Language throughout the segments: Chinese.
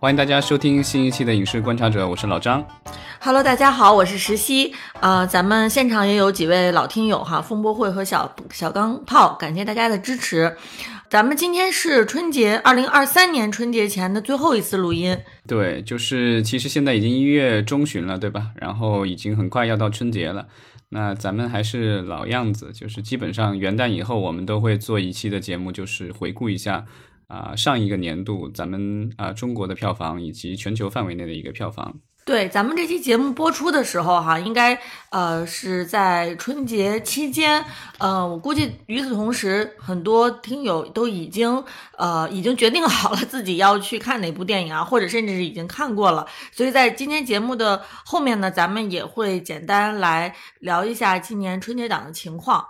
欢迎大家收听新一期的《影视观察者》，我是老张。Hello，大家好，我是石溪。呃，咱们现场也有几位老听友哈，风波会和小小钢炮，感谢大家的支持。咱们今天是春节，二零二三年春节前的最后一次录音。对，就是其实现在已经一月中旬了，对吧？然后已经很快要到春节了。那咱们还是老样子，就是基本上元旦以后，我们都会做一期的节目，就是回顾一下。啊，上一个年度咱们啊中国的票房以及全球范围内的一个票房。对，咱们这期节目播出的时候哈，应该呃是在春节期间。呃，我估计与此同时，很多听友都已经呃已经决定好了自己要去看哪部电影啊，或者甚至是已经看过了。所以在今天节目的后面呢，咱们也会简单来聊一下今年春节档的情况。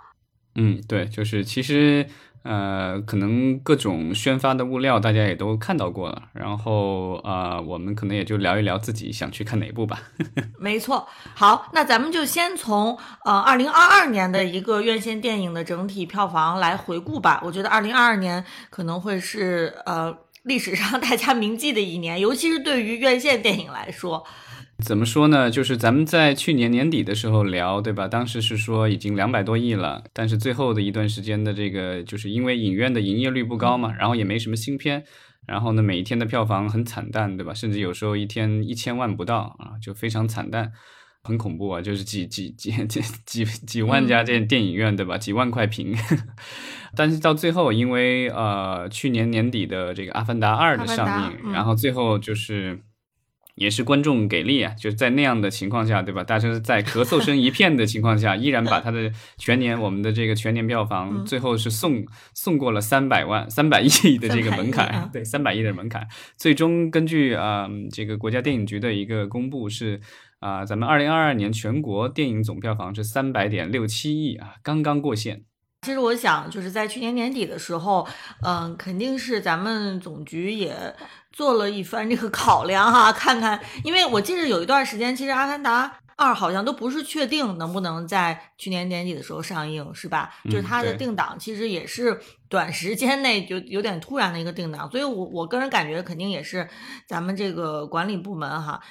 嗯，对，就是其实。呃，可能各种宣发的物料大家也都看到过了，然后啊，我们可能也就聊一聊自己想去看哪部吧。没错，好，那咱们就先从呃二零二二年的一个院线电影的整体票房来回顾吧。我觉得二零二二年可能会是呃历史上 大家铭记的一年，尤其是对于院线电影来说。怎么说呢？就是咱们在去年年底的时候聊，对吧？当时是说已经两百多亿了，但是最后的一段时间的这个，就是因为影院的营业率不高嘛，然后也没什么新片，然后呢，每一天的票房很惨淡，对吧？甚至有时候一天一千万不到啊，就非常惨淡，很恐怖啊！就是几几几几几几万家这电影院，对吧？几万块屏，但是到最后，因为呃去年年底的这个《阿凡达二》的上映，然后最后就是。也是观众给力啊！就是在那样的情况下，对吧？大家在咳嗽声一片的情况下，依然把他的全年我们的这个全年票房最后是送送过了三百万、三百亿的这个门槛，对，三百亿的门槛。最终根据啊这个国家电影局的一个公布是啊，咱们二零二二年全国电影总票房是三百点六七亿啊，刚刚过线。其实我想就是在去年年底的时候，嗯，肯定是咱们总局也。做了一番这个考量哈，看看，因为我记得有一段时间，其实《阿凡达二》好像都不是确定能不能在去年年底的时候上映，是吧？就是它的定档其实也是短时间内就有点突然的一个定档，所以我我个人感觉肯定也是咱们这个管理部门哈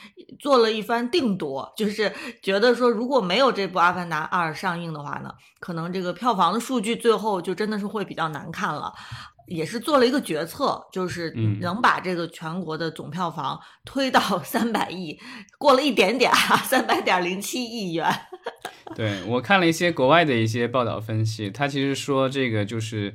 做了一番定夺，就是觉得说如果没有这部《阿凡达二》上映的话呢，可能这个票房的数据最后就真的是会比较难看了。也是做了一个决策，就是能把这个全国的总票房 推到 三百亿，过了一点点啊，三百点零七亿元。对我看了一些国外的一些报道分析，他其实说这个就是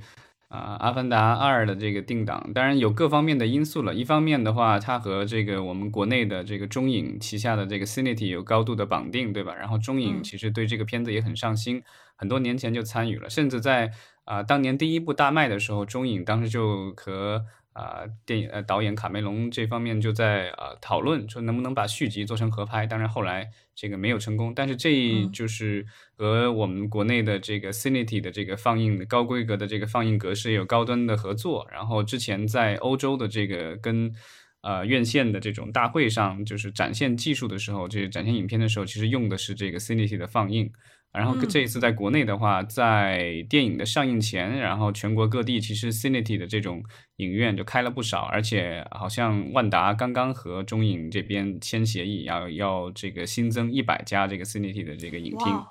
啊，《阿凡达二》的这个定档，当然有各方面的因素了。一方面的话，它和这个我们国内的这个中影旗下的这个 Cinity 有高度的绑定，对吧？然后中影其实对这个片子也很上心，很多年前就参与了，甚至在。啊，当年第一部大卖的时候，中影当时就和啊电影呃导演卡梅隆这方面就在啊讨论，说能不能把续集做成合拍。当然后来这个没有成功，但是这就是和我们国内的这个 Cinity 的这个放映高规格的这个放映格式有高端的合作。然后之前在欧洲的这个跟呃院线的这种大会上，就是展现技术的时候，就是展现影片的时候，其实用的是这个 Cinity 的放映。然后这一次在国内的话，在电影的上映前，然后全国各地其实 Cinity 的这种影院就开了不少，而且好像万达刚刚和中影这边签协议，要要这个新增一百家这个 Cinity 的这个影厅。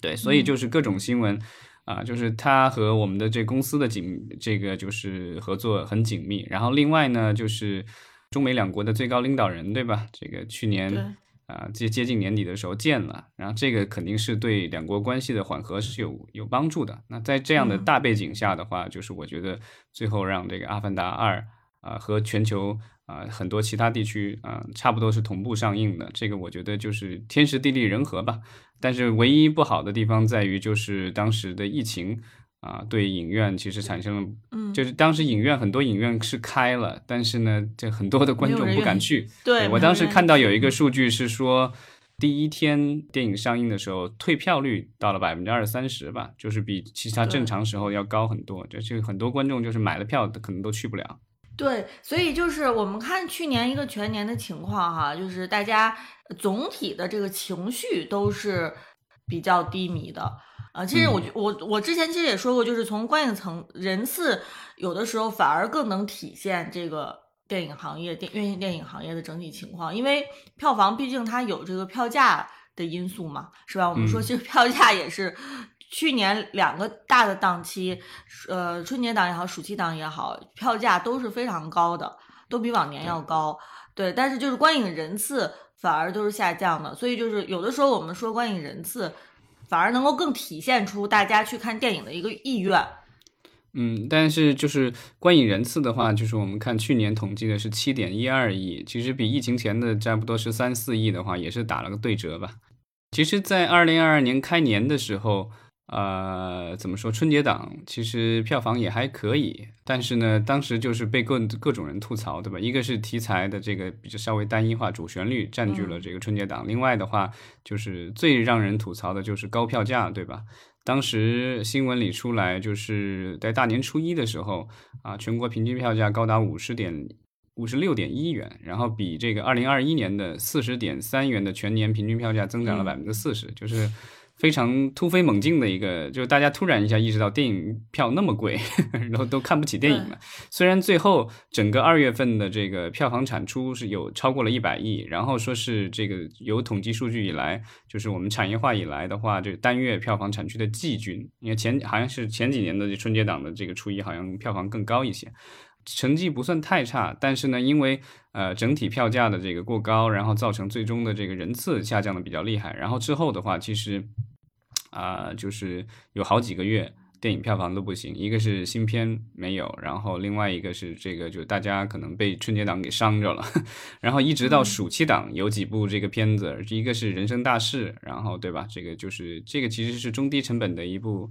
对，所以就是各种新闻啊，就是他和我们的这公司的紧这个就是合作很紧密。然后另外呢，就是中美两国的最高领导人，对吧？这个去年。啊，接接近年底的时候见了，然后这个肯定是对两国关系的缓和是有有帮助的。那在这样的大背景下的话，就是我觉得最后让这个《阿凡达二》啊和全球啊很多其他地区啊差不多是同步上映的，这个我觉得就是天时地利人和吧。但是唯一不好的地方在于就是当时的疫情。啊，对影院其实产生了，嗯，就是当时影院很多影院是开了，但是呢，这很多的观众不敢去。对我当时看到有一个数据是说，第一天电影上映的时候，退票率到了百分之二三十吧，就是比其他正常时候要高很多。就是很多观众就是买了票，可能都去不了。对，所以就是我们看去年一个全年的情况哈，就是大家总体的这个情绪都是比较低迷的。啊，其实我我我之前其实也说过，就是从观影层人次，有的时候反而更能体现这个。电影行业、电院线电影行业的整体情况，因为票房毕竟它有这个票价的因素嘛，是吧？我们说其实票价也是去年两个大的档期，呃，春节档也好，暑期档也好，票价都是非常高的，都比往年要高。对，但是就是观影人次反而都是下降的，所以就是有的时候我们说观影人次反而能够更体现出大家去看电影的一个意愿。嗯，但是就是观影人次的话，就是我们看去年统计的是七点一二亿，其实比疫情前的差不多是三四亿的话，也是打了个对折吧。其实，在二零二二年开年的时候。呃，怎么说？春节档其实票房也还可以，但是呢，当时就是被各各种人吐槽，对吧？一个是题材的这个比较稍微单一化，主旋律占据了这个春节档；另外的话，就是最让人吐槽的就是高票价，对吧？当时新闻里出来，就是在大年初一的时候啊，全国平均票价高达五十点五十六点一元，然后比这个二零二一年的四十点三元的全年平均票价增长了百分之四十，就是。非常突飞猛进的一个，就是大家突然一下意识到电影票那么贵，然后都看不起电影了。虽然最后整个二月份的这个票房产出是有超过了一百亿，然后说是这个有统计数据以来，就是我们产业化以来的话，这单月票房产出的季军，因为前好像是前几年的春节档的这个初一好像票房更高一些，成绩不算太差。但是呢，因为呃整体票价的这个过高，然后造成最终的这个人次下降的比较厉害。然后之后的话，其实。啊，就是有好几个月电影票房都不行，一个是新片没有，然后另外一个是这个，就大家可能被春节档给伤着了，然后一直到暑期档有几部这个片子，一个是人生大事，然后对吧？这个就是这个其实是中低成本的一部。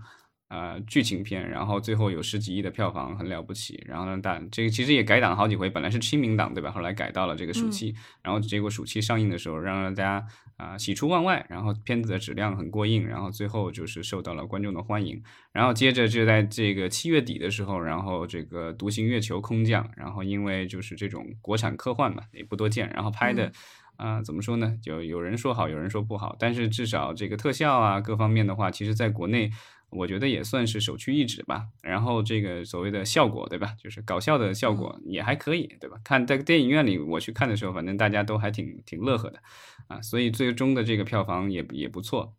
呃，剧情片，然后最后有十几亿的票房，很了不起。然后呢，但这个其实也改档好几回，本来是清明档，对吧？后来改到了这个暑期，然后结果暑期上映的时候，让大家啊喜出望外。然后片子的质量很过硬，然后最后就是受到了观众的欢迎。然后接着就在这个七月底的时候，然后这个《独行月球》空降，然后因为就是这种国产科幻嘛，也不多见，然后拍的啊怎么说呢？就有人说好，有人说不好，但是至少这个特效啊各方面的话，其实在国内。我觉得也算是首屈一指吧。然后这个所谓的效果，对吧？就是搞笑的效果也还可以，对吧？看在电影院里我去看的时候，反正大家都还挺挺乐呵的啊。所以最终的这个票房也也不错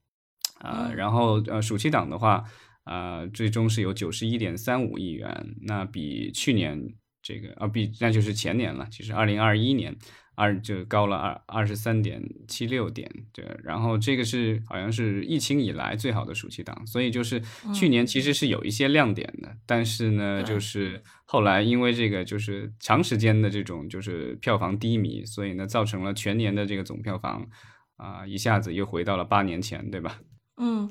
啊。然后呃，暑期档的话，啊，最终是有九十一点三五亿元，那比去年这个啊，比那就是前年了。其实二零二一年。二就高了二二十三点七六点，对，然后这个是好像是疫情以来最好的暑期档，所以就是去年其实是有一些亮点的，但是呢，就是后来因为这个就是长时间的这种就是票房低迷，所以呢，造成了全年的这个总票房啊一下子又回到了八年前，对吧？嗯，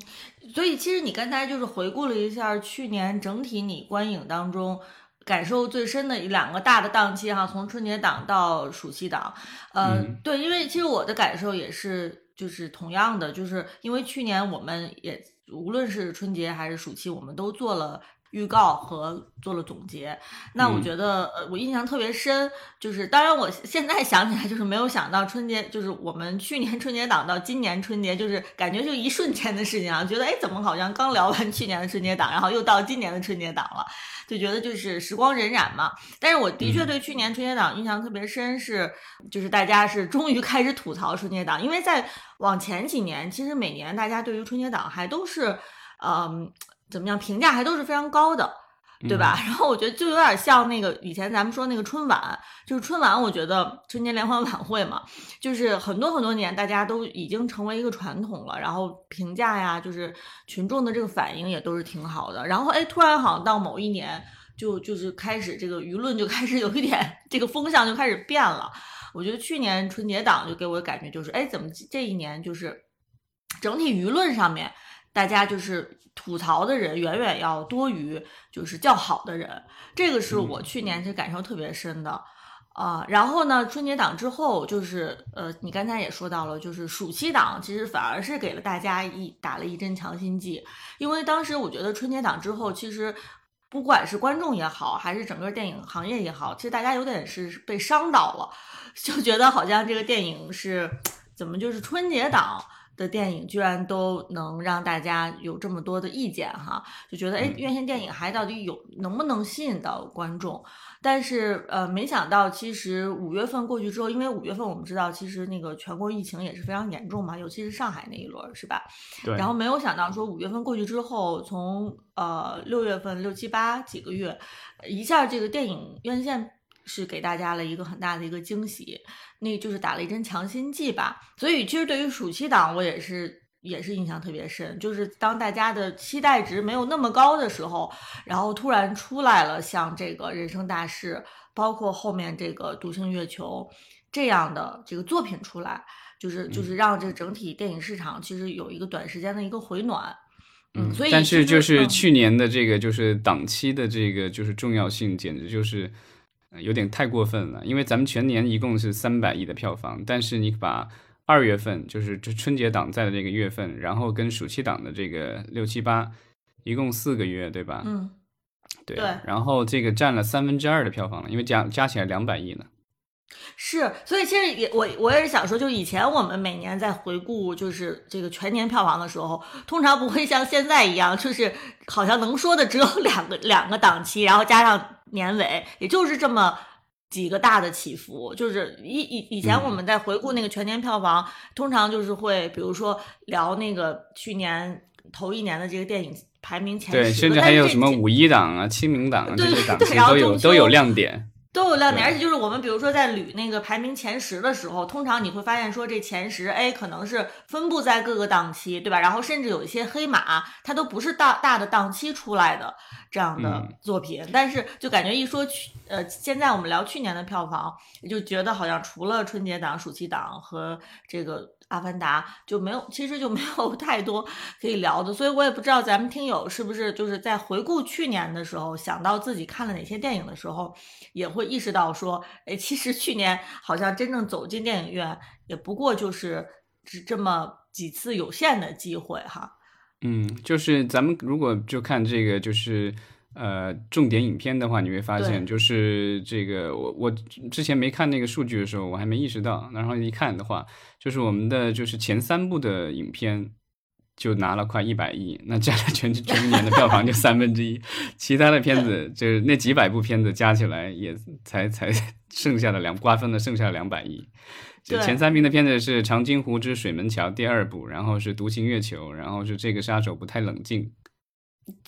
所以其实你刚才就是回顾了一下去年整体你观影当中。感受最深的两个大的档期哈，从春节档到暑期档，呃，对，因为其实我的感受也是，就是同样的，就是因为去年我们也无论是春节还是暑期，我们都做了。预告和做了总结，那我觉得呃，我印象特别深，就是当然我现在想起来就是没有想到春节，就是我们去年春节档到今年春节，就是感觉就一瞬间的事情啊，觉得哎怎么好像刚聊完去年的春节档，然后又到今年的春节档了，就觉得就是时光荏苒嘛。但是我的确对去年春节档印象特别深，是就是大家是终于开始吐槽春节档，因为在往前几年，其实每年大家对于春节档还都是嗯。怎么样？评价还都是非常高的，对吧？然后我觉得就有点像那个以前咱们说那个春晚，就是春晚，我觉得春节联欢晚会嘛，就是很多很多年大家都已经成为一个传统了。然后评价呀，就是群众的这个反应也都是挺好的。然后哎，突然好像到某一年，就就是开始这个舆论就开始有一点这个风向就开始变了。我觉得去年春节档就给我的感觉就是，哎，怎么这一年就是整体舆论上面。大家就是吐槽的人远远要多于就是叫好的人，这个是我去年是感受特别深的啊。然后呢，春节档之后就是呃，你刚才也说到了，就是暑期档其实反而是给了大家一打了一针强心剂，因为当时我觉得春节档之后，其实不管是观众也好，还是整个电影行业也好，其实大家有点是被伤到了，就觉得好像这个电影是怎么就是春节档。的电影居然都能让大家有这么多的意见哈，就觉得哎，院线电影还到底有能不能吸引到观众？但是呃，没想到其实五月份过去之后，因为五月份我们知道其实那个全国疫情也是非常严重嘛，尤其是上海那一轮是吧？对。然后没有想到说五月份过去之后，从呃六月份六七八几个月，一下这个电影院线是给大家了一个很大的一个惊喜。那就是打了一针强心剂吧，所以其实对于暑期档我也是也是印象特别深，就是当大家的期待值没有那么高的时候，然后突然出来了像这个人生大事，包括后面这个独行月球这样的这个作品出来，就是就是让这个整体电影市场其实有一个短时间的一个回暖，嗯，所以但是就是去年的这个就是档期的这个就是重要性简直就是。有点太过分了，因为咱们全年一共是三百亿的票房，但是你把二月份就是这春节档在的这个月份，然后跟暑期档的这个六七八，一共四个月，对吧？嗯，对。然后这个占了三分之二的票房了，因为加加起来两百亿呢。是，所以其实也我我也是想说，就以前我们每年在回顾就是这个全年票房的时候，通常不会像现在一样，就是好像能说的只有两个两个档期，然后加上年尾，也就是这么几个大的起伏。就是以以以前我们在回顾那个全年票房，通常就是会比如说聊那个去年头一年的这个电影排名前十，对，甚至还有什么五一档啊、清明档啊这些档期都有都有亮点。都有亮点，而且就是我们比如说在捋那个排名前十的时候，通常你会发现说这前十，哎，可能是分布在各个档期，对吧？然后甚至有一些黑马，它都不是大大的档期出来的这样的作品，但是就感觉一说去，呃，现在我们聊去年的票房，就觉得好像除了春节档、暑期档和这个。阿凡达就没有，其实就没有太多可以聊的，所以我也不知道咱们听友是不是就是在回顾去年的时候，想到自己看了哪些电影的时候，也会意识到说，哎，其实去年好像真正走进电影院也不过就是只这么几次有限的机会哈。嗯，就是咱们如果就看这个就是。呃，重点影片的话，你会发现就是这个，我我之前没看那个数据的时候，我还没意识到，然后一看的话，就是我们的就是前三部的影片就拿了快一百亿，那占了全全年的票房就三分之一，其他的片子就是那几百部片子加起来也才才剩下的两瓜分了剩下的两百亿，就前三名的片子是《长津湖之水门桥》第二部，然后是《独行月球》，然后是这个杀手不太冷静。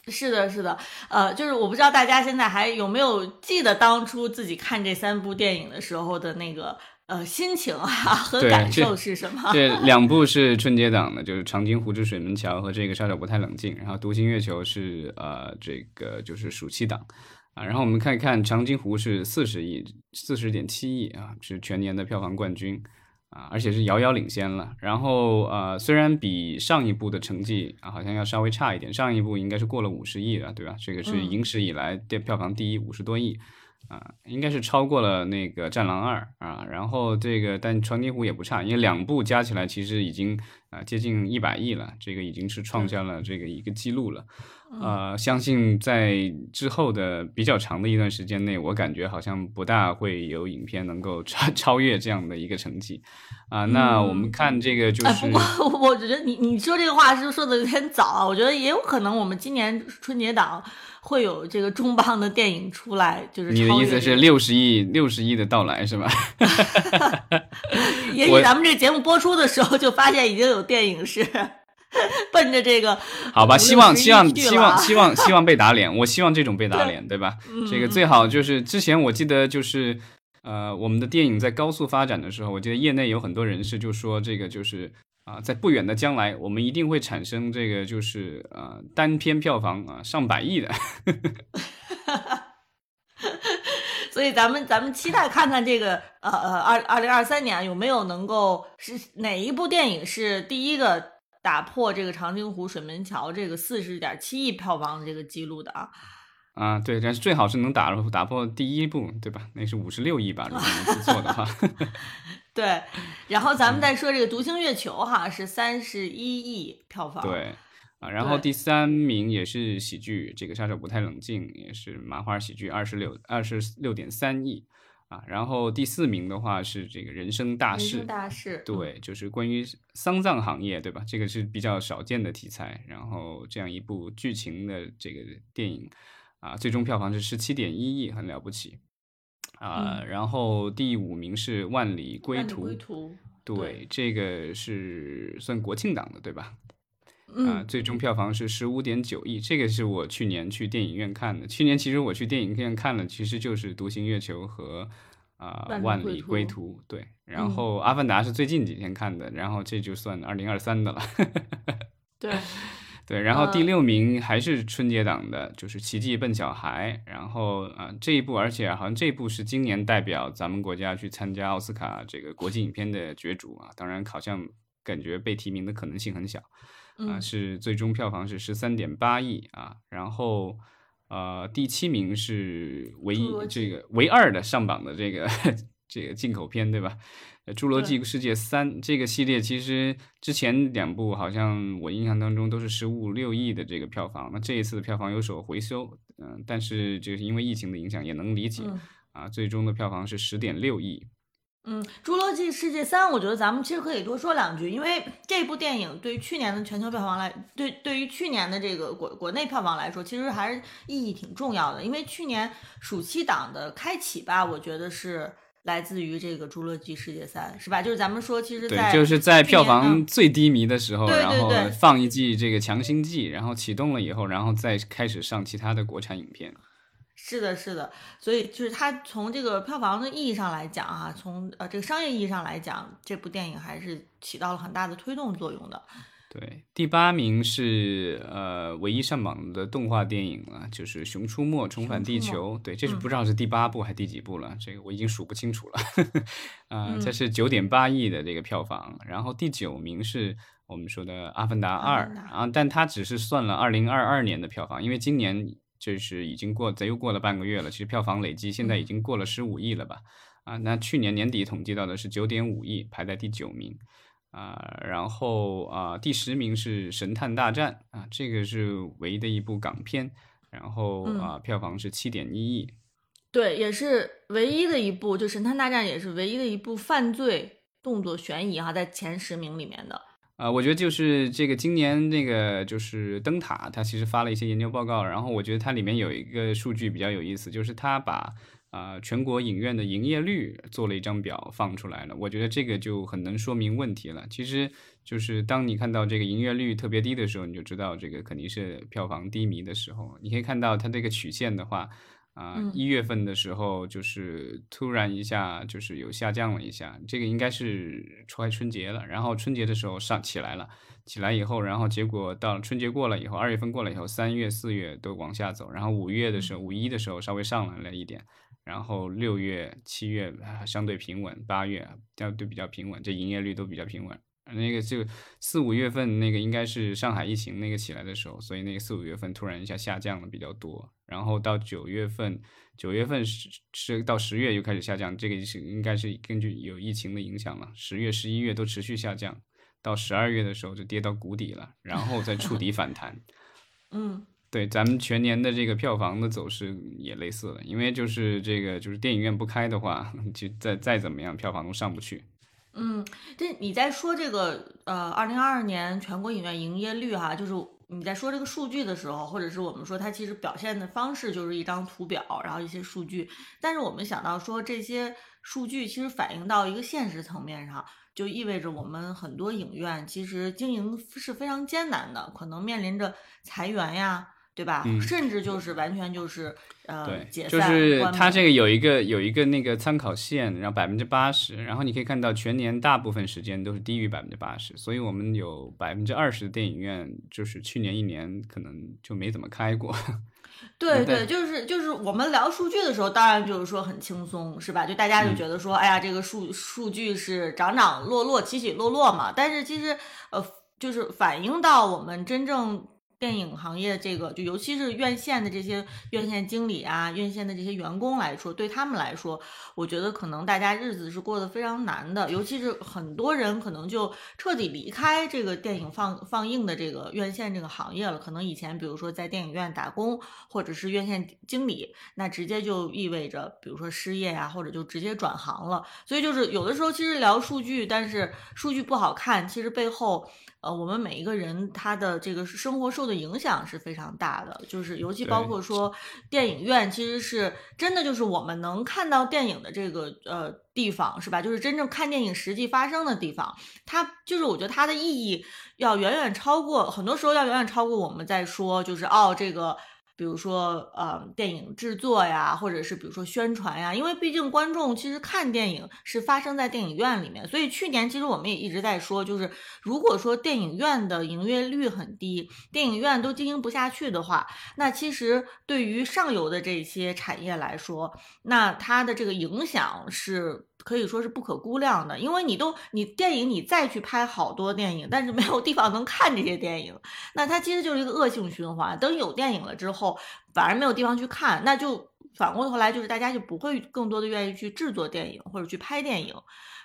是的，是的，呃，就是我不知道大家现在还有没有记得当初自己看这三部电影的时候的那个呃心情啊和感受是什么？这两部是春节档的，就是《长津湖之水门桥》和这个《杀手不太冷静》，然后《独行月球》是呃这个就是暑期档啊。然后我们看一看《长津湖》是四十亿，四十点七亿啊，是全年的票房冠军。啊，而且是遥遥领先了。然后，呃，虽然比上一部的成绩啊，好像要稍微差一点。上一部应该是过了五十亿了，对吧？这个是影史以来电票房第一，五十多亿，啊，应该是超过了那个《战狼二》啊。然后这个，但《长津湖》也不差，因为两部加起来其实已经啊接近一百亿了，这个已经是创下了这个一个记录了。呃，相信在之后的比较长的一段时间内，我感觉好像不大会有影片能够 超超越这样的一个成绩啊。那我们看这个就是，不过我觉得你你说这个话是不是说的有点早啊？我觉得也有可能我们今年春节档会有这个重磅的电影出来，就是你的意思是六十亿六十亿的到来是吧？也许咱们这个节目播出的时候就发现已经有电影是。奔着这个，好吧，希望希望希望希望希望被打脸，我希望这种被打脸，对吧？这个最好就是之前我记得就是呃，我们的电影在高速发展的时候，我记得业内有很多人士就说这个就是啊，在不远的将来，我们一定会产生这个就是呃单片票房啊上百亿的。所以咱们咱们期待看看这个呃呃二二零二三年有没有能够是哪一部电影是第一个。打破这个长津湖水门桥这个四十点七亿票房的这个记录的啊啊对，但是最好是能打打破第一部，对吧？那是五十六亿吧，如果没记错的话。对，然后咱们再说这个独行月球哈，是三十一亿票房。对啊，然后第三名也是喜剧，这个杀手不太冷静，也是麻花喜剧，二十六二十六点三亿。啊。然后第四名的话是这个人生大事，人生大事，对，就是关于丧葬行业，对吧？这个是比较少见的题材。然后这样一部剧情的这个电影啊，最终票房是十七点一亿，很了不起啊。然后第五名是万里归途，归途，对，这个是算国庆档的，对吧？嗯啊，最终票房是十五点九亿，这个是我去年去电影院看的。去年其实我去电影院看了，其实就是《独行月球》和啊《万里归途》。对，然后《阿凡达》是最近几天看的，然后这就算二零二三的了。对对，然后第六名还是春节档的，就是《奇迹笨小孩》。然后啊，这一部，而且好像这一部是今年代表咱们国家去参加奥斯卡这个国际影片的角逐啊。当然，好像感觉被提名的可能性很小。啊，是最终票房是十三点八亿啊，然后呃，第七名是唯一这个唯二的上榜的这个这个进口片，对吧？《侏罗纪世界三》这个系列其实之前两部好像我印象当中都是十五六亿的这个票房，那这一次的票房有所回收，嗯，但是就是因为疫情的影响也能理解啊，最终的票房是十点六亿。嗯，《侏罗纪世界三》，我觉得咱们其实可以多说两句，因为这部电影对于去年的全球票房来，对对于去年的这个国国内票房来说，其实还是意义挺重要的。因为去年暑期档的开启吧，我觉得是来自于这个《侏罗纪世界三》，是吧？就是咱们说，其实对，就是在票房最低迷的时候，然后放一季这个强心剂，然后启动了以后，然后再开始上其他的国产影片。是的，是的，所以就是它从这个票房的意义上来讲，啊，从呃这个商业意义上来讲，这部电影还是起到了很大的推动作用的。对，第八名是呃唯一上榜的动画电影了，就是《熊出没：重返地球》。对，这是不知道是第八部还是第几部了，这个我已经数不清楚了。啊，这是九点八亿的这个票房，然后第九名是我们说的《阿凡达二》，啊，但它只是算了二零二二年的票房，因为今年。就是已经过，咱又过了半个月了。其实票房累计现在已经过了十五亿了吧？啊，那去年年底统计到的是九点五亿，排在第九名。啊，然后啊，第十名是《神探大战》啊，这个是唯一的一部港片，然后啊，票房是七点一亿。对，也是唯一的一部，就《神探大战》也是唯一的一部犯罪动作悬疑哈，在前十名里面的。啊，我觉得就是这个今年那个就是灯塔，它其实发了一些研究报告，然后我觉得它里面有一个数据比较有意思，就是它把啊全国影院的营业率做了一张表放出来了，我觉得这个就很能说明问题了。其实就是当你看到这个营业率特别低的时候，你就知道这个肯定是票房低迷的时候。你可以看到它这个曲线的话。啊，一月份的时候就是突然一下就是有下降了一下，这个应该是快春节了，然后春节的时候上起来了，起来以后，然后结果到春节过了以后，二月份过了以后，三月、四月都往下走，然后五月的时候，五一的时候稍微上来了一点，然后六月、七月相对平稳，八月相对比较平稳，这营业率都比较平稳。那个就四五月份那个应该是上海疫情那个起来的时候，所以那个四五月份突然一下下降了比较多，然后到九月份，九月份是是到十月又开始下降，这个是应该是根据有疫情的影响了，十月、十一月都持续下降，到十二月的时候就跌到谷底了，然后再触底反弹。嗯，对，咱们全年的这个票房的走势也类似了，因为就是这个就是电影院不开的话，就再再怎么样票房都上不去。嗯，这你在说这个呃，二零二二年全国影院营业率哈，就是你在说这个数据的时候，或者是我们说它其实表现的方式就是一张图表，然后一些数据。但是我们想到说这些数据其实反映到一个现实层面上，就意味着我们很多影院其实经营是非常艰难的，可能面临着裁员呀。对吧？甚至就是完全就是呃，解散。就是它这个有一个有一个那个参考线，然后百分之八十，然后你可以看到全年大部分时间都是低于百分之八十，所以我们有百分之二十的电影院就是去年一年可能就没怎么开过。对对，就是就是我们聊数据的时候，当然就是说很轻松，是吧？就大家就觉得说，哎呀，这个数数据是涨涨落落、起起落落嘛。但是其实呃，就是反映到我们真正。电影行业这个，就尤其是院线的这些院线经理啊、院线的这些员工来说，对他们来说，我觉得可能大家日子是过得非常难的。尤其是很多人可能就彻底离开这个电影放放映的这个院线这个行业了。可能以前比如说在电影院打工，或者是院线经理，那直接就意味着比如说失业呀，或者就直接转行了。所以就是有的时候其实聊数据，但是数据不好看，其实背后。呃，我们每一个人他的这个生活受的影响是非常大的，就是尤其包括说电影院，其实是真的就是我们能看到电影的这个呃地方，是吧？就是真正看电影实际发生的地方，它就是我觉得它的意义要远远超过，很多时候要远远超过我们在说，就是哦这个。比如说，呃，电影制作呀，或者是比如说宣传呀，因为毕竟观众其实看电影是发生在电影院里面，所以去年其实我们也一直在说，就是如果说电影院的营业率很低，电影院都经营不下去的话，那其实对于上游的这些产业来说，那它的这个影响是。可以说是不可估量的，因为你都你电影你再去拍好多电影，但是没有地方能看这些电影，那它其实就是一个恶性循环。等有电影了之后，反而没有地方去看，那就反过头来就是大家就不会更多的愿意去制作电影或者去拍电影，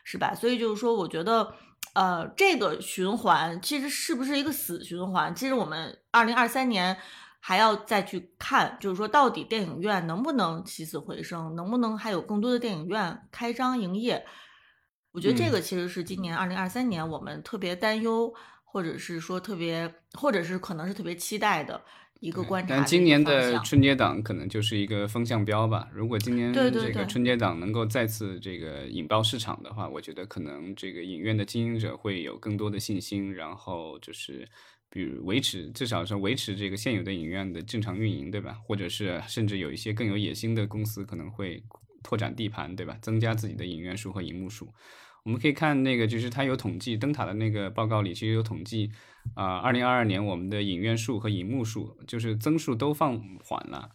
是吧？所以就是说，我觉得，呃，这个循环其实是不是一个死循环？其实我们二零二三年。还要再去看，就是说到底电影院能不能起死回生，能不能还有更多的电影院开张营业？我觉得这个其实是今年二零二三年我们特别担忧，或者是说特别，或者是可能是特别期待的一个观察。但今年的春节档可能就是一个风向标吧。如果今年这个春节档能够再次这个引爆市场的话，我觉得可能这个影院的经营者会有更多的信心，然后就是。比如维持，至少是维持这个现有的影院的正常运营，对吧？或者是甚至有一些更有野心的公司可能会拓展地盘，对吧？增加自己的影院数和银幕数。我们可以看那个，就是它有统计，灯塔的那个报告里其实有统计，啊，二零二二年我们的影院数和银幕数就是增速都放缓了，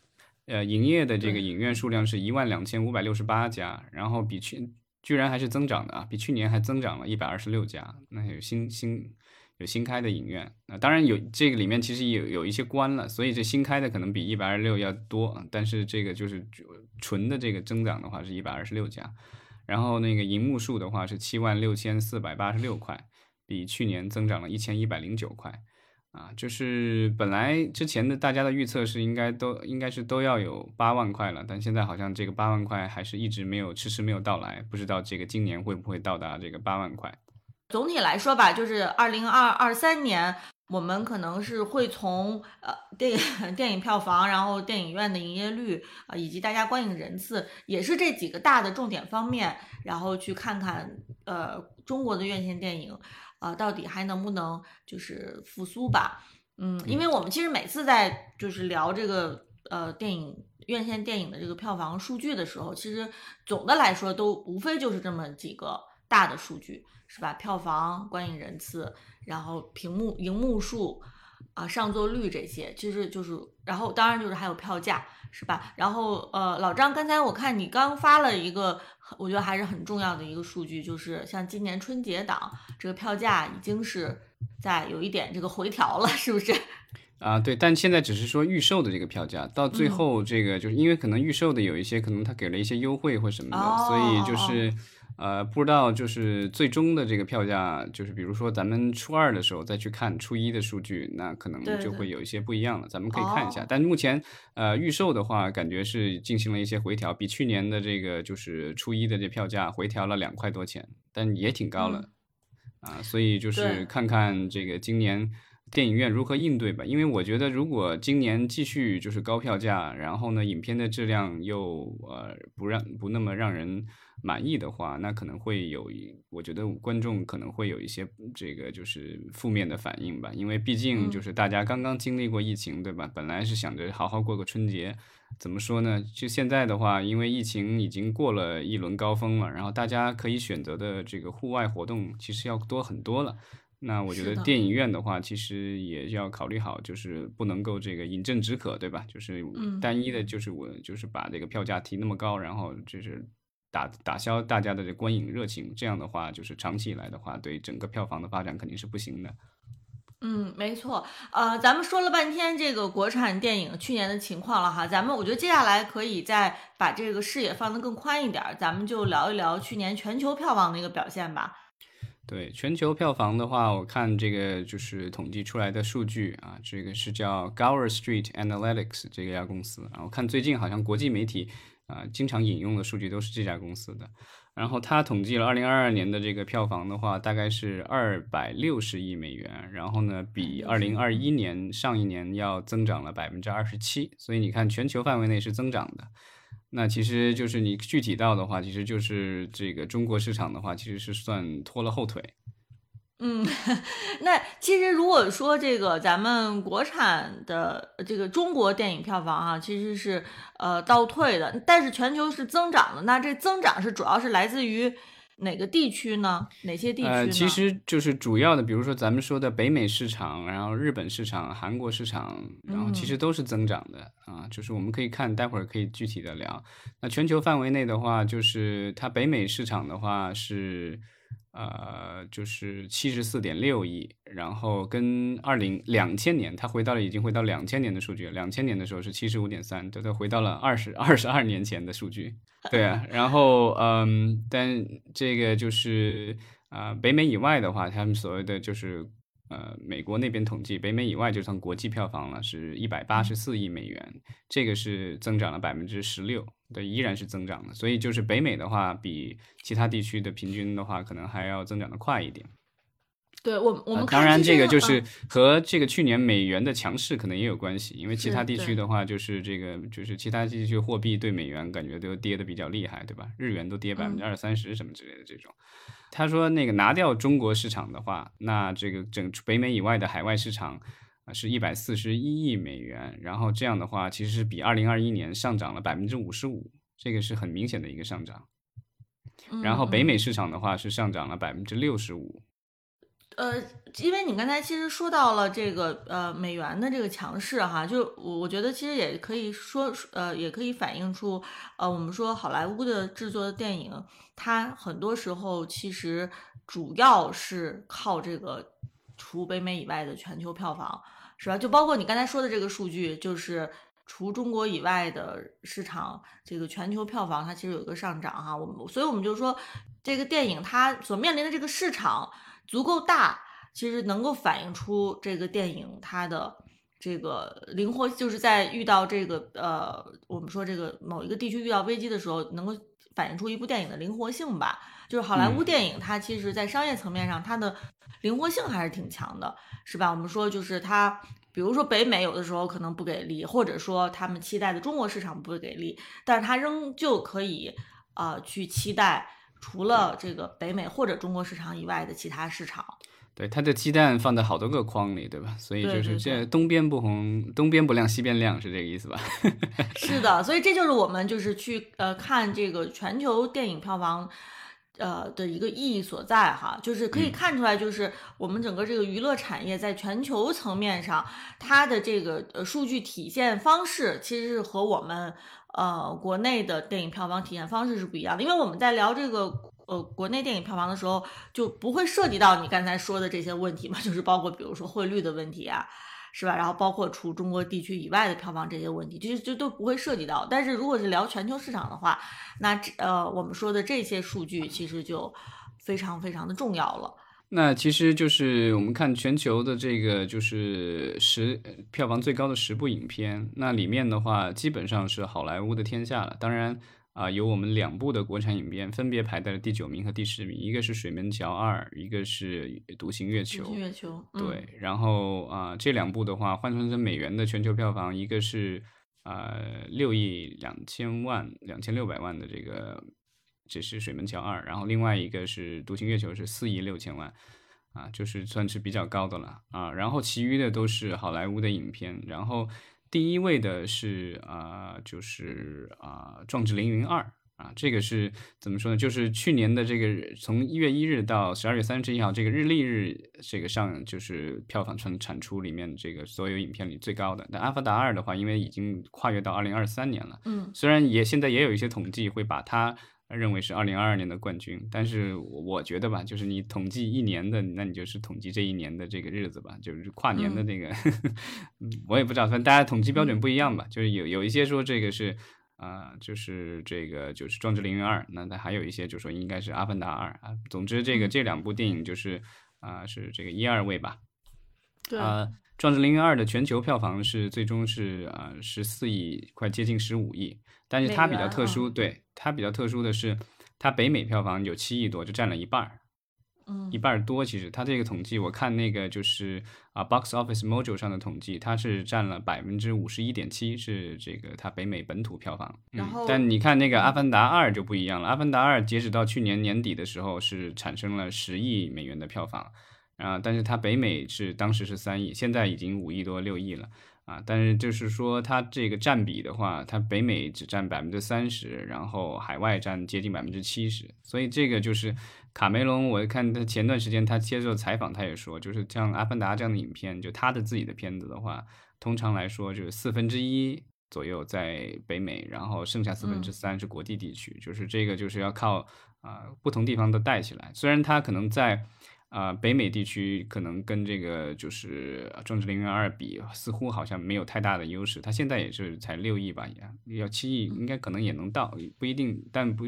呃，营业的这个影院数量是一万两千五百六十八家，然后比去居然还是增长的啊，比去年还增长了一百二十六家，那有新新。有新开的影院，那当然有这个里面其实有有一些关了，所以这新开的可能比一百二十六要多，但是这个就是纯的这个增长的话是一百二十六家，然后那个银幕数的话是七万六千四百八十六块，比去年增长了一千一百零九块，啊，就是本来之前的大家的预测是应该都应该是都要有八万块了，但现在好像这个八万块还是一直没有迟迟没有到来，不知道这个今年会不会到达这个八万块。总体来说吧，就是二零二二三年，我们可能是会从呃电影 电影票房，然后电影院的营业率啊，以及大家观影人次，也是这几个大的重点方面，然后去看看呃中国的院线电影啊，到底还能不能就是复苏吧？嗯，因为我们其实每次在就是聊这个呃电影院线电影的这个票房数据的时候，其实总的来说都无非就是这么几个大的数据。是吧？票房、观影人次，然后屏幕、荧幕数，啊，上座率这些，其实就是，然后当然就是还有票价，是吧？然后呃，老张，刚才我看你刚发了一个，我觉得还是很重要的一个数据，就是像今年春节档这个票价已经是在有一点这个回调了，是不是？啊，对，但现在只是说预售的这个票价，到最后这个就是因为可能预售的有一些可能他给了一些优惠或什么的，所以就是。呃，不知道就是最终的这个票价，就是比如说咱们初二的时候再去看初一的数据，那可能就会有一些不一样了。咱们可以看一下，但目前呃预售的话，感觉是进行了一些回调，比去年的这个就是初一的这票价回调了两块多钱，但也挺高了啊。所以就是看看这个今年电影院如何应对吧。因为我觉得如果今年继续就是高票价，然后呢影片的质量又呃不让不那么让人。满意的话，那可能会有，我觉得观众可能会有一些这个就是负面的反应吧，因为毕竟就是大家刚刚经历过疫情，对吧？本来是想着好好过个春节，怎么说呢？就现在的话，因为疫情已经过了一轮高峰了，然后大家可以选择的这个户外活动其实要多很多了。那我觉得电影院的话，其实也要考虑好，就是不能够这个饮鸩止渴，对吧？就是单一的，就是我就是把这个票价提那么高，然后就是。打打消大家的这观影热情，这样的话，就是长期以来的话，对整个票房的发展肯定是不行的。嗯，没错，呃，咱们说了半天这个国产电影去年的情况了哈，咱们我觉得接下来可以再把这个视野放得更宽一点，咱们就聊一聊去年全球票房的一个表现吧。对，全球票房的话，我看这个就是统计出来的数据啊，这个是叫 Gower Street Analytics 这家公司然后看最近好像国际媒体啊经常引用的数据都是这家公司的。然后他统计了二零二二年的这个票房的话，大概是二百六十亿美元。然后呢，比二零二一年上一年要增长了百分之二十七。所以你看，全球范围内是增长的。那其实就是你具体到的话，其实就是这个中国市场的话，其实是算拖了后腿。嗯，那其实如果说这个咱们国产的这个中国电影票房啊，其实是呃倒退的，但是全球是增长的。那这增长是主要是来自于哪个地区呢？哪些地区？呃，其实就是主要的，比如说咱们说的北美市场，然后日本市场、韩国市场，然后其实都是增长的啊。就是我们可以看，待会儿可以具体的聊。那全球范围内的话，就是它北美市场的话是。呃，就是七十四点六亿，然后跟二零两千年，它回到了已经回到两千年的数据，两千年的时候是七十五点三，对，它回到了二十二十二年前的数据，对啊，然后嗯，但这个就是啊，北美以外的话，他们所谓的就是。呃，美国那边统计，北美以外就算国际票房了，是一百八十四亿美元，这个是增长了百分之十六，对，依然是增长的。所以就是北美的话，比其他地区的平均的话，可能还要增长的快一点。对我，我们当然这个就是和这个去年美元的强势可能也有关系，因为其他地区的话，就是这个就是其他地区货币对美元感觉都跌的比较厉害，对吧？日元都跌百分之二三十什么之类的这种。他说那个拿掉中国市场的话，那这个整北美以外的海外市场啊是一百四十一亿美元，然后这样的话其实是比二零二一年上涨了百分之五十五，这个是很明显的一个上涨。然后北美市场的话是上涨了百分之六十五。呃，因为你刚才其实说到了这个呃美元的这个强势哈，就我我觉得其实也可以说呃也可以反映出呃我们说好莱坞的制作的电影，它很多时候其实主要是靠这个除北美以外的全球票房是吧？就包括你刚才说的这个数据，就是除中国以外的市场这个全球票房它其实有一个上涨哈，我们所以我们就说这个电影它所面临的这个市场。足够大，其实能够反映出这个电影它的这个灵活，就是在遇到这个呃，我们说这个某一个地区遇到危机的时候，能够反映出一部电影的灵活性吧。就是好莱坞电影，它其实在商业层面上，它的灵活性还是挺强的，是吧？我们说就是它，比如说北美有的时候可能不给力，或者说他们期待的中国市场不给力，但是它仍旧可以啊去期待。除了这个北美或者中国市场以外的其他市场，对它的鸡蛋放在好多个筐里，对吧？所以就是这东边不红，东边不亮西边亮，是这个意思吧？是的，所以这就是我们就是去呃看这个全球电影票房呃的一个意义所在哈，就是可以看出来，就是我们整个这个娱乐产业在全球层面上，它的这个呃数据体现方式其实是和我们。呃，国内的电影票房体验方式是不一样的，因为我们在聊这个呃国内电影票房的时候，就不会涉及到你刚才说的这些问题嘛，就是包括比如说汇率的问题啊，是吧？然后包括除中国地区以外的票房这些问题，其实就都不会涉及到。但是如果是聊全球市场的话，那呃我们说的这些数据其实就非常非常的重要了。那其实就是我们看全球的这个就是十票房最高的十部影片，那里面的话基本上是好莱坞的天下了。当然啊，有我们两部的国产影片分别排在了第九名和第十名，一个是《水门桥二》，一个是《独行月球》。独行月球。对，然后啊，这两部的话换算成美元的全球票房，一个是呃六亿两千万两千六百万的这个。这是水门桥二，然后另外一个是独行月球是四亿六千万，啊，就是算是比较高的了啊。然后其余的都是好莱坞的影片，然后第一位的是啊，就是啊《壮志凌云二》啊，这个是怎么说呢？就是去年的这个从一月一日到十二月三十一号这个日历日这个上就是票房产产出里面这个所有影片里最高的。那《阿凡达二》的话，因为已经跨越到二零二三年了，嗯，虽然也现在也有一些统计会把它。认为是二零二二年的冠军，但是我觉得吧，就是你统计一年的，那你就是统计这一年的这个日子吧，就是跨年的那个，我也不知道，反正大家统计标准不一样吧，就是有有一些说这个是啊，就是这个就是《壮志凌云二》，那它还有一些就说应该是《阿凡达二》啊。总之，这个这两部电影就是啊是这个一二位吧。对啊，《壮志凌云二》的全球票房是最终是啊十四亿，快接近十五亿。但是它比较特殊，对它比较特殊的是，它北美票房有七亿多，就占了一半儿，嗯一半儿多。其实它这个统计，我看那个就是啊，Box Office Mojo 上的统计，它是占了百分之五十一点七，是这个它北美本土票房。然后嗯，但你看那个《阿凡达二》就不一样了，《阿凡达二》截止到去年年底的时候是产生了十亿美元的票房，啊，但是它北美是当时是三亿，现在已经五亿多六亿了。啊，但是就是说，它这个占比的话，它北美只占百分之三十，然后海外占接近百分之七十，所以这个就是卡梅隆。我看他前段时间他接受采访，他也说，就是像《阿凡达》这样的影片，就他的自己的片子的话，通常来说就是四分之一左右在北美，然后剩下四分之三是国际地区，就是这个就是要靠啊、不同地方都带起来。虽然它可能在啊、北美地区可能跟这个就是《壮志凌云二》比，似乎好像没有太大的优势。它现在也是才六亿吧，也要七亿，应该可能也能到，不一定，但不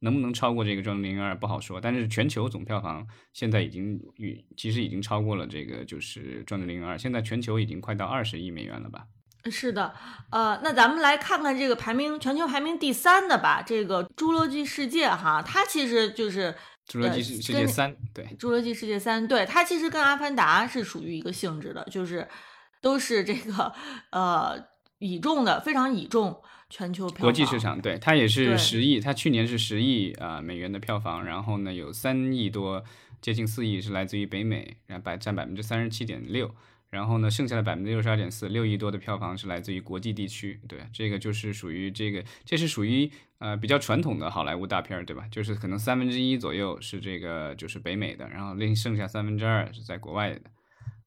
能不能超过这个《壮志凌云二》不好说。但是全球总票房现在已经与其实已经超过了这个就是《壮志凌云二》，现在全球已经快到二十亿美元了吧？是的，呃，那咱们来看看这个排名全球排名第三的吧，这个《侏罗纪世界》哈，它其实就是侏罗纪呃世世界三，对，《侏罗纪世界三》，对它其实跟《阿凡达》是属于一个性质的，就是都是这个呃倚重的，非常倚重全球票房国际市场，对，它也是对。十亿，它去年是十亿啊、美元的票房，然后呢有三亿多，接近四亿是来自于北美，然后百占百分之三十七点六，然后呢剩下的百分之六十二点四，六亿多的票房是来自于国际地区，对，这个就是属于这个，这是属于呃比较传统的好莱坞大片儿，对吧？就是可能三分之一左右是这个就是北美的，然后另剩下三分之二是在国外的。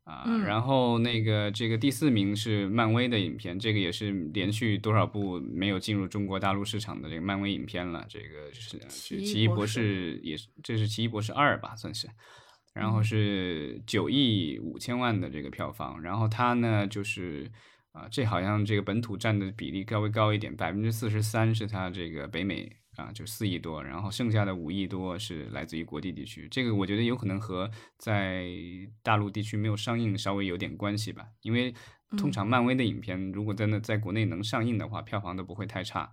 啊，嗯然后那个这个第四名是漫威的影片，这个也是连续多少部没有进入中国大陆市场的这个漫威影片了。这个是奇异是奇异博士，也是这是奇异博士二吧，算是。然后嗯是九亿五千万的这个票房，然后它呢就是啊，这好像这个本土占的比例稍微高一点，百分之四十三是它这个北美啊，就四亿多，然后剩下的五亿多是来自于国际地区。这个我觉得有可能和在大陆地区没有上映稍微有点关系吧，因为通嗯常漫威的影片如果真的在国内能上映的话，票房都不会太差。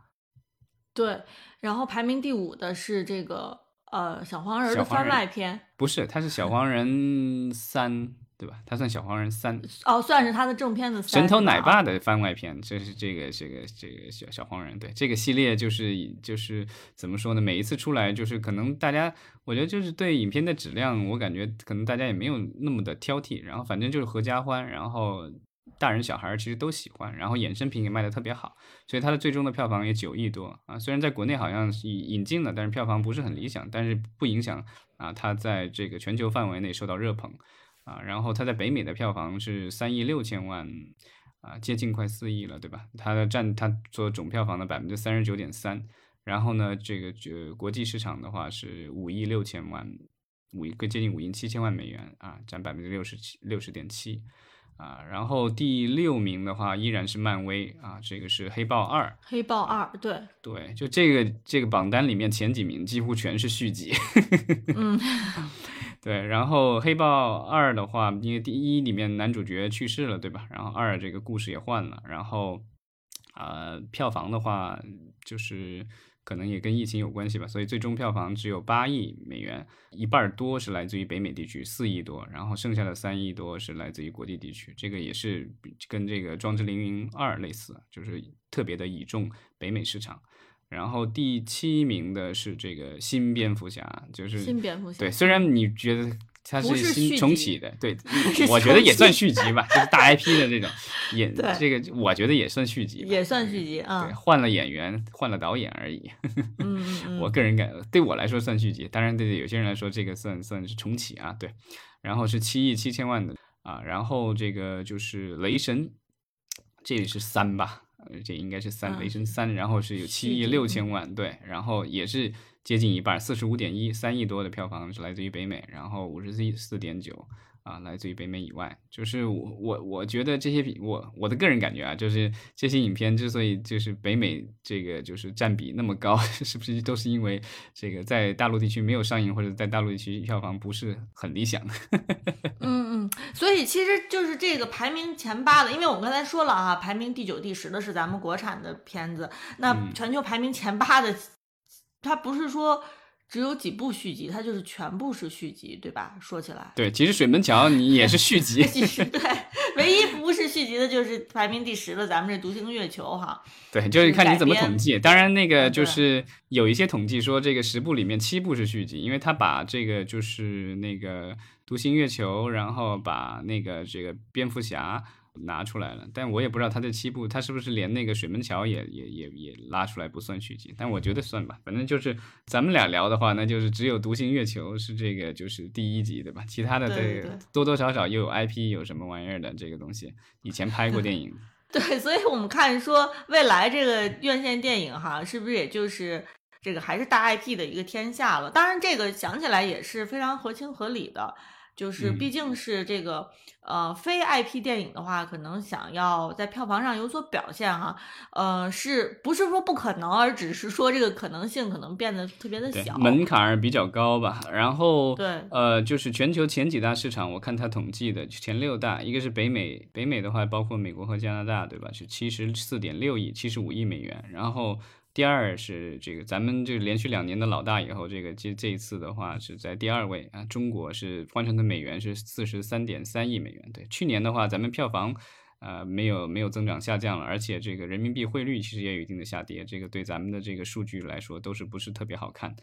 对，然后排名第五的是这个呃小黄人儿的番外篇，不是，它是小黄人三，对吧？它算小黄人三。哦，算是他的正片的三神偷奶爸的番外篇，这是这个这个这个小小黄人，对这个系列就是就是怎么说呢？每一次出来就是可能大家，我觉得就是对影片的质量，我感觉可能大家也没有那么的挑剔，然后反正就是合家欢，然后大人小孩其实都喜欢，然后衍生品也卖的特别好，所以它的最终的票房也九亿多啊。虽然在国内好像引引进了，但是票房不是很理想，但是不影响啊它在这个全球范围内受到热捧。啊，然后它在北美的票房是三亿六千万，啊，接近快四亿了，对吧？它的占它做总票房的百分之三十九点三，然后呢，这个就国际市场的话是五亿六千万，五亿接近五亿七千万美元啊，占百分之六十七六十点七。啊，然后第六名的话依然是漫威啊，这个是黑豹二，黑豹二，对，对，就这个这个榜单里面前几名几乎全是续集，嗯，对，然后黑豹二的话，因为第一里面男主角去世了，对吧？然后二这个故事也换了，然后呃，票房的话就是可能也跟疫情有关系吧，所以最终票房只有八亿美元，一半儿多是来自于北美地区四亿多，然后剩下的三亿多是来自于国际地区，这个也是跟这个《壮志凌云二》类似，就是特别的倚重北美市场。然后第七名的是这个新蝙蝠侠，就是新蝙蝠侠，对，虽然你觉得它是新重启的，对，我觉得也算续集吧，就是大 IP 的这种，也这个我觉得也算续集，也算续集啊对，，换了演员，换了导演而已。嗯 我个人感对我来说算续集，当然对有些人来说这个算算是重启啊，对。然后是七亿七千万的啊，然后这个就是雷神，这里是三吧，呃这应该是三嗯雷神三，然后是有七亿六千万，对，然后也是接近一半，四十五点一，三亿多的票房是来自于北美，然后五十四四点九。啊，来自于北美以外，就是我我我觉得这些比我我的个人感觉啊，就是这些影片之所以就是北美这个就是占比那么高，是不是都是因为这个在大陆地区没有上映，或者在大陆地区票房不是很理想？嗯嗯，所以其实就是这个排名前八的，因为我们刚才说了啊，排名第九、第十的是咱们国产的片子，那嗯全球排名前八的，它不是说只有几部续集，它就是全部是续集，对吧？说起来，对，其实水门桥你也是续集，其实对，唯一不是续集的就是排名第十的咱们这《独行月球》哈。对，就是看你怎么统计。当然，那个就是有一些统计说，这个十部里面七部是续集，因为他把这个就是那个独行月球，然后把那个这个蝙蝠侠拿出来了。但我也不知道他这七部，他是不是连那个水门桥也也也也拉出来不算续集？但我觉得算吧，反正就是咱们俩聊的话，那就是只有独行月球是这个就是第一集，对吧？其他的这个多多少少又有 IP 有什么玩意儿的这个东西，以前拍过电影。对，所以我们看说未来这个院线电影哈，是不是也就是这个还是大 IP 的一个天下了？当然，这个想起来也是非常合情合理的，就是嗯毕竟是这个、呃非 IP 电影的话，可能想要在票房上有所表现哈，呃，是不是说不可能，而只是说这个可能性可能变得特别的小。门槛儿比较高吧。然后对呃，就是全球前几大市场，我看它统计的前六大，一个是北美，北美的话包括美国和加拿大，对吧？是七十四点六亿，七十五亿美元。然后第二是这个咱们这个连续两年的老大以后，这个这这一次的话是在第二位啊，中国是换成的美元是四十三点三亿美元。对，去年的话咱们票房。呃，没有没有增长下降了，而且这个人民币汇率其实也有一定的下跌，这个对咱们的这个数据来说都是不是特别好看。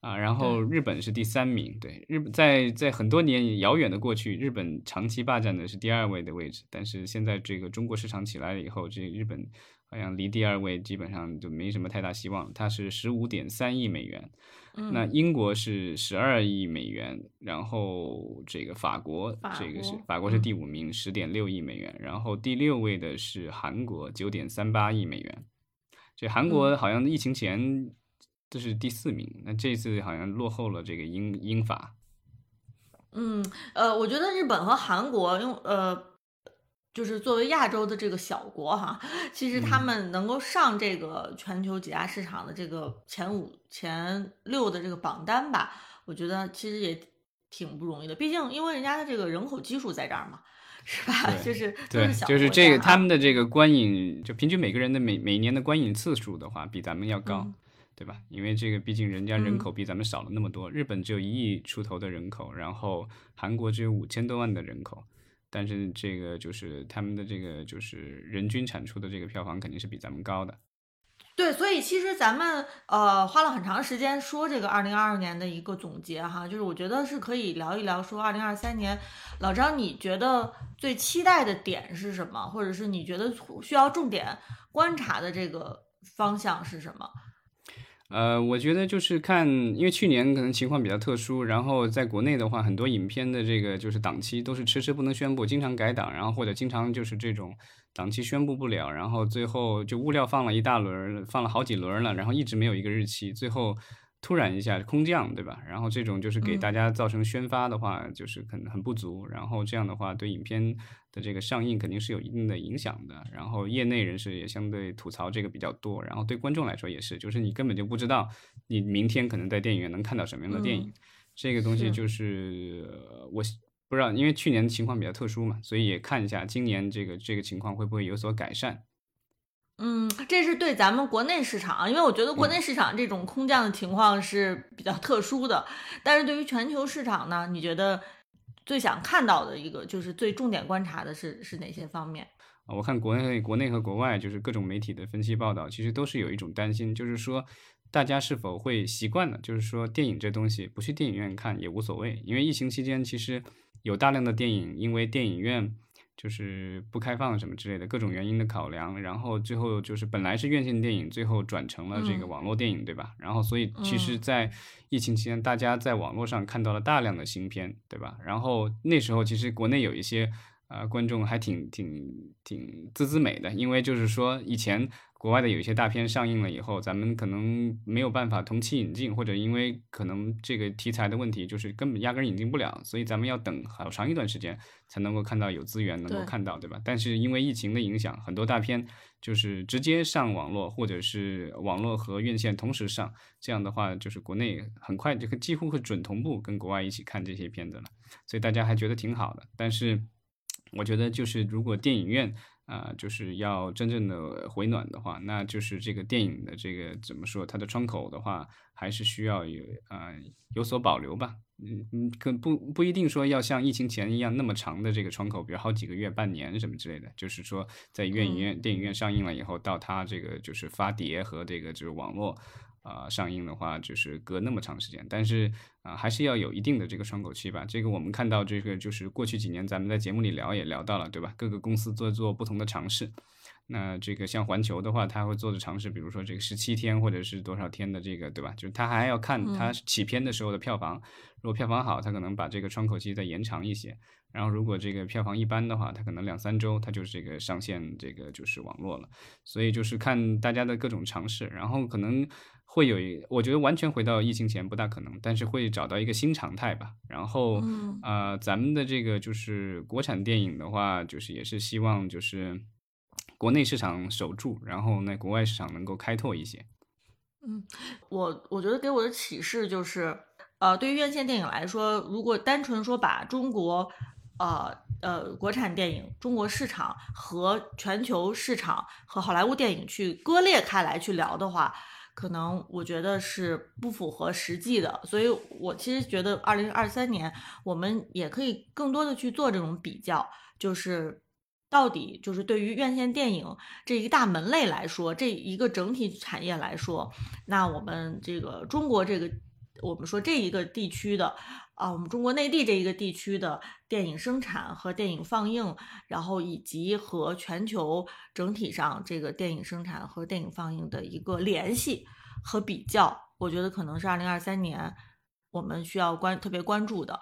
啊，然后日本是第三名，对，日本在在很多年遥远的过去，日本长期霸占的是第二位的位置，但是现在这个中国市场起来了以后，这日本好像离第二位基本上就没什么太大希望，它是十五点三亿美元，那嗯，英国是十二亿美元，然后这个法国这个是法国是嗯第五名，十点六亿美元，然后第六位的是韩国，九点三八亿美元。这韩国嗯好像疫情前这是第四名，那这次好像落后了这个英英法。嗯，呃，我觉得日本和韩国用呃，就是作为亚洲的这个小国哈，其实他嗯们能够上这个全球几大市场的这个前五、前六的这个榜单吧，我觉得其实也挺不容易的。毕竟因为人家的这个人口基数在这儿嘛，是吧？就是都对是，小就是这个他们的这个观影，就平均每个人的每每年的观影次数的话，比咱们要高。嗯对吧？因为这个毕竟人家人嗯口比咱们少了那么多，日本只有一亿出头的人口，然后韩国只有五千多万的人口，但是这个就是他们的这个就是人均产出的这个票房肯定是比咱们高的。对，所以其实咱们呃花了很长时间说这个二零二二年的一个总结哈，就是我觉得是可以聊一聊说二零二三年，老张你觉得最期待的点是什么，或者是你觉得需要重点观察的这个方向是什么？呃，我觉得就是看，因为去年可能情况比较特殊，然后在国内的话，很多影片的这个就是档期都是迟迟不能宣布，经常改档，然后或者经常就是这种档期宣布不了，然后最后就物料放了一大轮，放了好几轮了，然后一直没有一个日期，最后突然一下空降，对吧？然后这种就是给嗯大家造成宣发的话，就是可能很不足，然后这样的话对影片的这个上映肯定是有一定的影响的。然后业内人士也相对吐槽这个比较多，然后对观众来说也是，就是你根本就不知道你明天可能在电影院能看到什么样的电影，嗯这个东西就是呃我不知道，因为去年的情况比较特殊嘛，所以也看一下今年这个这个情况会不会有所改善。嗯，这是对咱们国内市场，因为我觉得国内市场这种空降的情况是比较特殊的，但是对于全球市场呢，你觉得最想看到的一个就是最重点观察的是是哪些方面？我看国内、国内和国外就是各种媒体的分析报道，其实都是有一种担心，就是说大家是否会习惯了，就是说电影这东西不去电影院看也无所谓，因为疫情期间其实有大量的电影因为电影院就是不开放什么之类的各种原因的考量，然后最后就是本来是院线电影，最后转成了这个嗯网络电影，对吧？然后所以其实，嗯在疫情期间，大家在网络上看到了大量的新片，对吧？然后那时候其实国内有一些。啊，观众还挺挺挺滋滋美的，因为就是说以前国外的有一些大片上映了以后，咱们可能没有办法同期引进，或者因为可能这个题材的问题，就是根本压根引进不了，所以咱们要等好长一段时间才能够看到有资源能够看到，对吧？但是因为疫情的影响，很多大片就是直接上网络，或者是网络和院线同时上，这样的话就是国内很快就几乎会准同步跟国外一起看这些片子了，所以大家还觉得挺好的，但是。我觉得就是如果电影院啊，就是要真正的回暖的话，那就是这个电影的这个怎么说，它的窗口的话，还是需要有啊有所保留吧。嗯嗯，可不不一定说要像疫情前一样那么长的这个窗口，比如好几个月、半年什么之类的。就是说，在院影院、电影院上映了以后，到它这个就是发碟和这个就是网络。啊，上映的话就是隔那么长时间，但是啊，还是要有一定的这个窗口期吧。这个我们看到，这个就是过去几年咱们在节目里聊也聊到了，对吧？各个公司做做不同的尝试。那这个像环球的话，他会做的尝试，比如说这个十七天或者是多少天的这个，对吧？就是他还要看他起片的时候的票房，如果票房好，他可能把这个窗口期再延长一些。然后如果这个票房一般的话，他可能两三周他就是这个上线这个就是网络了。所以就是看大家的各种尝试，然后可能。会有一，我觉得完全回到疫情前不大可能，但是会找到一个新常态吧。然后，呃，咱们的这个就是国产电影的话，就是也是希望就是国内市场守住，然后呢，国外市场能够开拓一些。嗯，我我觉得给我的启示就是，呃，对于院线电影来说，如果单纯说把中国，呃呃，国产电影、中国市场和全球市场和好莱坞电影去割裂开来去聊的话。可能我觉得是不符合实际的，所以我其实觉得二零二三年我们也可以更多的去做这种比较，就是到底就是对于院线电影这一大门类来说，这一个整体产业来说，那我们这个中国这个我们说这一个地区的。啊，我们中国内地这一个地区的电影生产和电影放映，然后以及和全球整体上这个电影生产和电影放映的一个联系和比较，我觉得可能是二零二三年我们需要关特别关注的。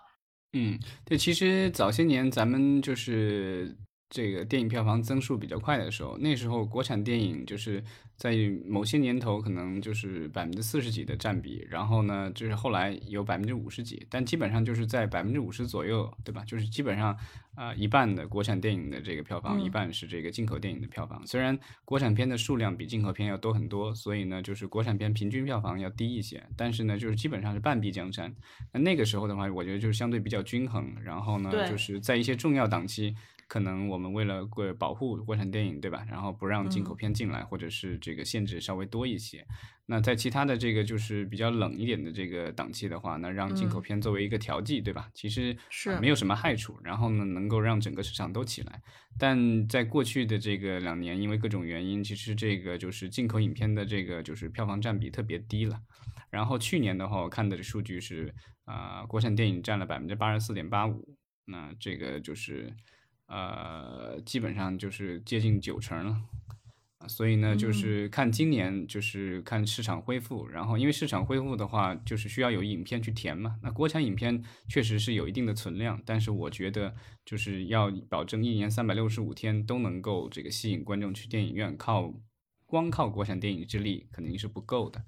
嗯，对，其实早些年咱们就是这个电影票房增速比较快的时候，那时候国产电影就是。在某些年头，可能就是百分之四十几的占比，然后呢，就是后来有百分之五十几，但基本上就是在百分之五十左右，对吧？就是基本上，啊，一半的国产电影的这个票房，一半是这个进口电影的票房。虽然国产片的数量比进口片要多很多，所以呢，就是国产片平均票房要低一些，但是呢，就是基本上是半壁江山。那那个时候的话，我觉得就是相对比较均衡，然后呢，就是在一些重要档期。可能我们为了过保护国产电影，对吧？然后不让进口片进来，或者是这个限制稍微多一些。那在其他的这个就是比较冷一点的这个档期的话，那让进口片作为一个调剂，对吧？其实是没有什么害处。然后呢，能够让整个市场都起来。但在过去的这个两年，因为各种原因，其实这个就是进口影片的这个就是票房占比特别低了。然后去年的话，我看的数据是啊，国产电影占了百分之八十四点八五。那这个就是。呃，基本上就是接近九成了，所以呢，就是看今年，就是看市场恢复，然后因为市场恢复的话，就是需要有影片去填嘛。那国产影片确实是有一定的存量，但是我觉得就是要保证一年三百六十五天都能够这个吸引观众去电影院，靠光靠国产电影之力肯定是不够的。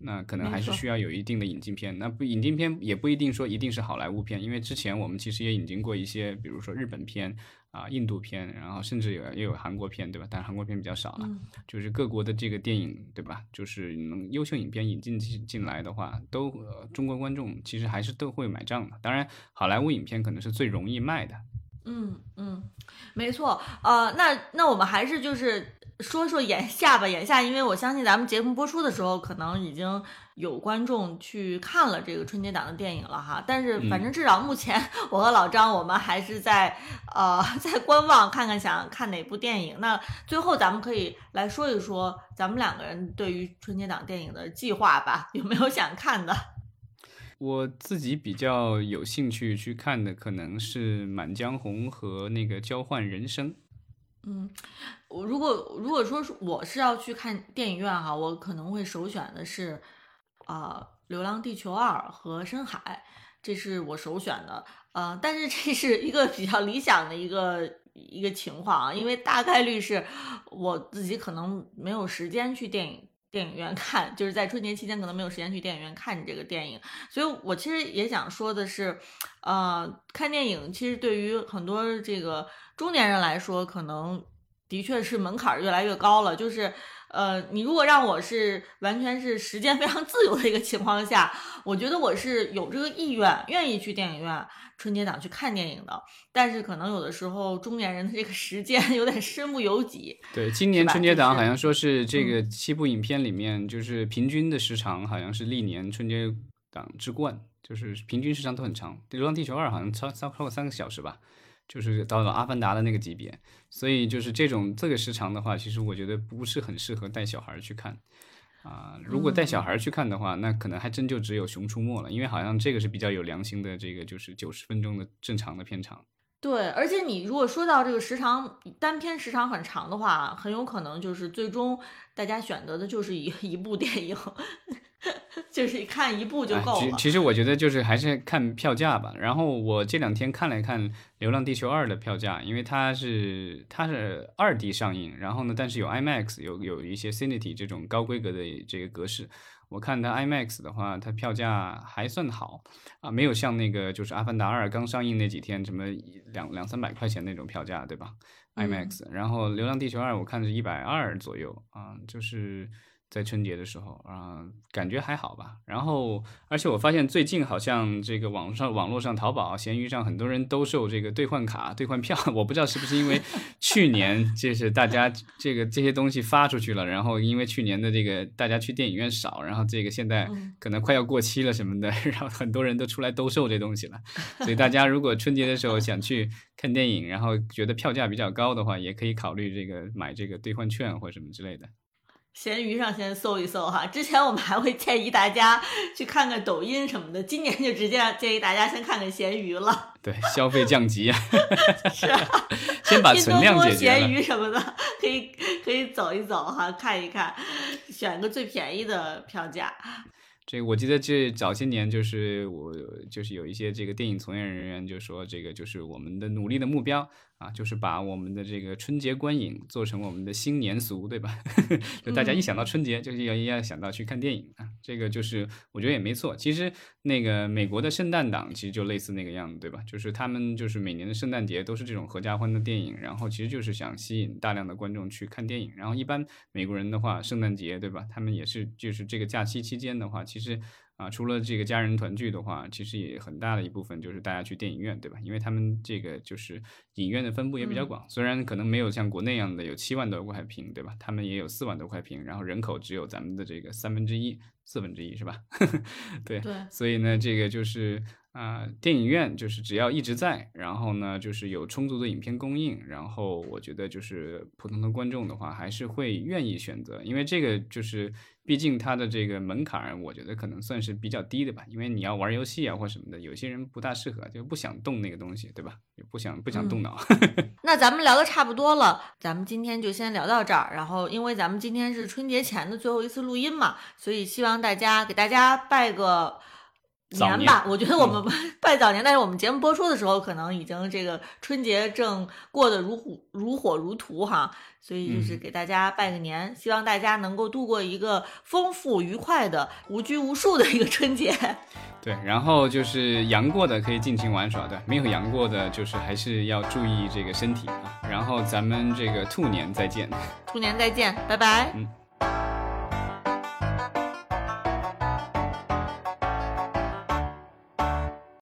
那可能还是需要有一定的引进片，那不引进片也不一定说一定是好莱坞片，因为之前我们其实也引进过一些，比如说日本片啊、印度片，然后甚至有也有韩国片，对吧？但韩国片比较少了，就是各国的这个电影，对吧？就是能优秀影片引进进进来的话，都中国观众其实还是都会买账的。当然，好莱坞影片可能是最容易卖的。嗯嗯，没错。呃，那那我们还是就是。说说眼下吧，眼下，因为我相信咱们节目播出的时候，可能已经有观众去看了这个春节档的电影了哈。但是，反正至少目前，我和老张，我们还是在呃在观望，看看想看哪部电影。那最后，咱们可以来说一说咱们两个人对于春节档电影的计划吧，有没有想看的？我自己比较有兴趣去看的，可能是《满江红》和那个《交换人生》。嗯，我如果如果说是我是要去看电影院哈，我可能会首选的是啊《流浪地球二》和《深海》，这是我首选的。呃，但是这是一个 比较理想的一个一个情况啊，因为大概率是我自己可能没有时间去电影电影院看，就是在春节期间可能没有时间去电影院看这个电影，所以我其实也想说的是，呃，看电影其实对于很多这个中年人来说，可能的确是门槛越来越高了，就是。呃，你如果让我是完全是时间非常自由的一个情况下，我觉得我是有这个意愿，愿意去电影院春节档去看电影的。但是可能有的时候中年人的这个时间有点身不由己。对，今年春节档好像说是这个七部影片里面，就是平均的时长好像是历年春节档之冠，就是平均时长都很长。《流浪地球二》好像超超超过三个小时吧。就是到了《阿凡达》的那个级别，所以就是这种这个时长的话，其实我觉得不是很适合带小孩去看啊。如果带小孩去看的话，那可能还真就只有《熊出没》了，因为好像这个是比较有良心的，这个就是九十分钟的正常的片长。对，而且你如果说到这个时长，单片时长很长的话，很有可能就是最终大家选择的就是一 一部电影。就是看一部就够了。其实我觉得就是还是看票价吧。然后我这两天看了看《流浪地球二》的票价，因为它是它是二 D 上映，然后呢，但是有 IMAX，有有一些 Cinity 这种高规格的这个格式。我看它 IMAX 的话，它票价还算好啊，没有像那个就是《阿凡达二》刚上映那几天什么两两三百块钱那种票价，对吧？IMAX。然后《流浪地球二》我看是一百二左右啊，就是。在春节的时候啊，感觉还好吧。然后，而且我发现最近好像这个网上、网络上、淘宝、闲鱼上很多人都售这个兑换卡、兑换票。我不知道是不是因为去年就是大家这个这些东西发出去了，然后因为去年的这个大家去电影院少，然后这个现在可能快要过期了什么的，然后很多人都出来兜售这东西了。所以大家如果春节的时候想去看电影，然后觉得票价比较高的话，也可以考虑这个买这个兑换券或什么之类的。闲鱼上先搜一搜哈，之前我们还会建议大家去看看抖音什么的，今年就直接建议大家先看看闲鱼了。对，消费降级啊，是啊，先把存量解决。闲鱼什么的，可以可以走一走哈，看一看，选个最便宜的票价。这我记得这早些年就是我就是有一些这个电影从业人员就说这个就是我们的努力的目标。啊，就是把我们的这个春节观影做成我们的新年俗，对吧？就大家一想到春节，就是要要想到去看电影啊。这个就是我觉得也没错。其实那个美国的圣诞档其实就类似那个样子，对吧？就是他们就是每年的圣诞节都是这种合家欢的电影，然后其实就是想吸引大量的观众去看电影。然后一般美国人的话，圣诞节对吧？他们也是就是这个假期期间的话，其实。啊，除了这个家人团聚的话，其实也很大的一部分就是大家去电影院，对吧？因为他们这个就是影院的分布也比较广，虽然可能没有像国内一样的有七万多块屏，对吧？他们也有四万多块屏，然后人口只有咱们的这个三分之一、四分之一，是吧？对，所以呢，这个就是。啊，电影院就是只要一直在，然后呢，就是有充足的影片供应，然后我觉得就是普通的观众的话，还是会愿意选择，因为这个就是毕竟它的这个门槛，我觉得可能算是比较低的吧。因为你要玩游戏啊或什么的，有些人不大适合，就不想动那个东西，对吧？也不想不想动脑。那咱们聊的差不多了，咱们今天就先聊到这儿。然后，因为咱们今天是春节前的最后一次录音嘛，所以希望大家给大家拜个。年吧，我觉得我们 拜早年，但是我们节目播出的时候，可能已经这个春节正过得如虎如火如荼哈，所以就是给大家拜个年，希望大家能够度过一个丰富愉快的、无拘无束的一个春节。对，然后就是阳过的可以尽情玩耍，对，没有阳过的，就是还是要注意这个身体啊。然后咱们这个兔年再见，兔年再见，拜拜。嗯。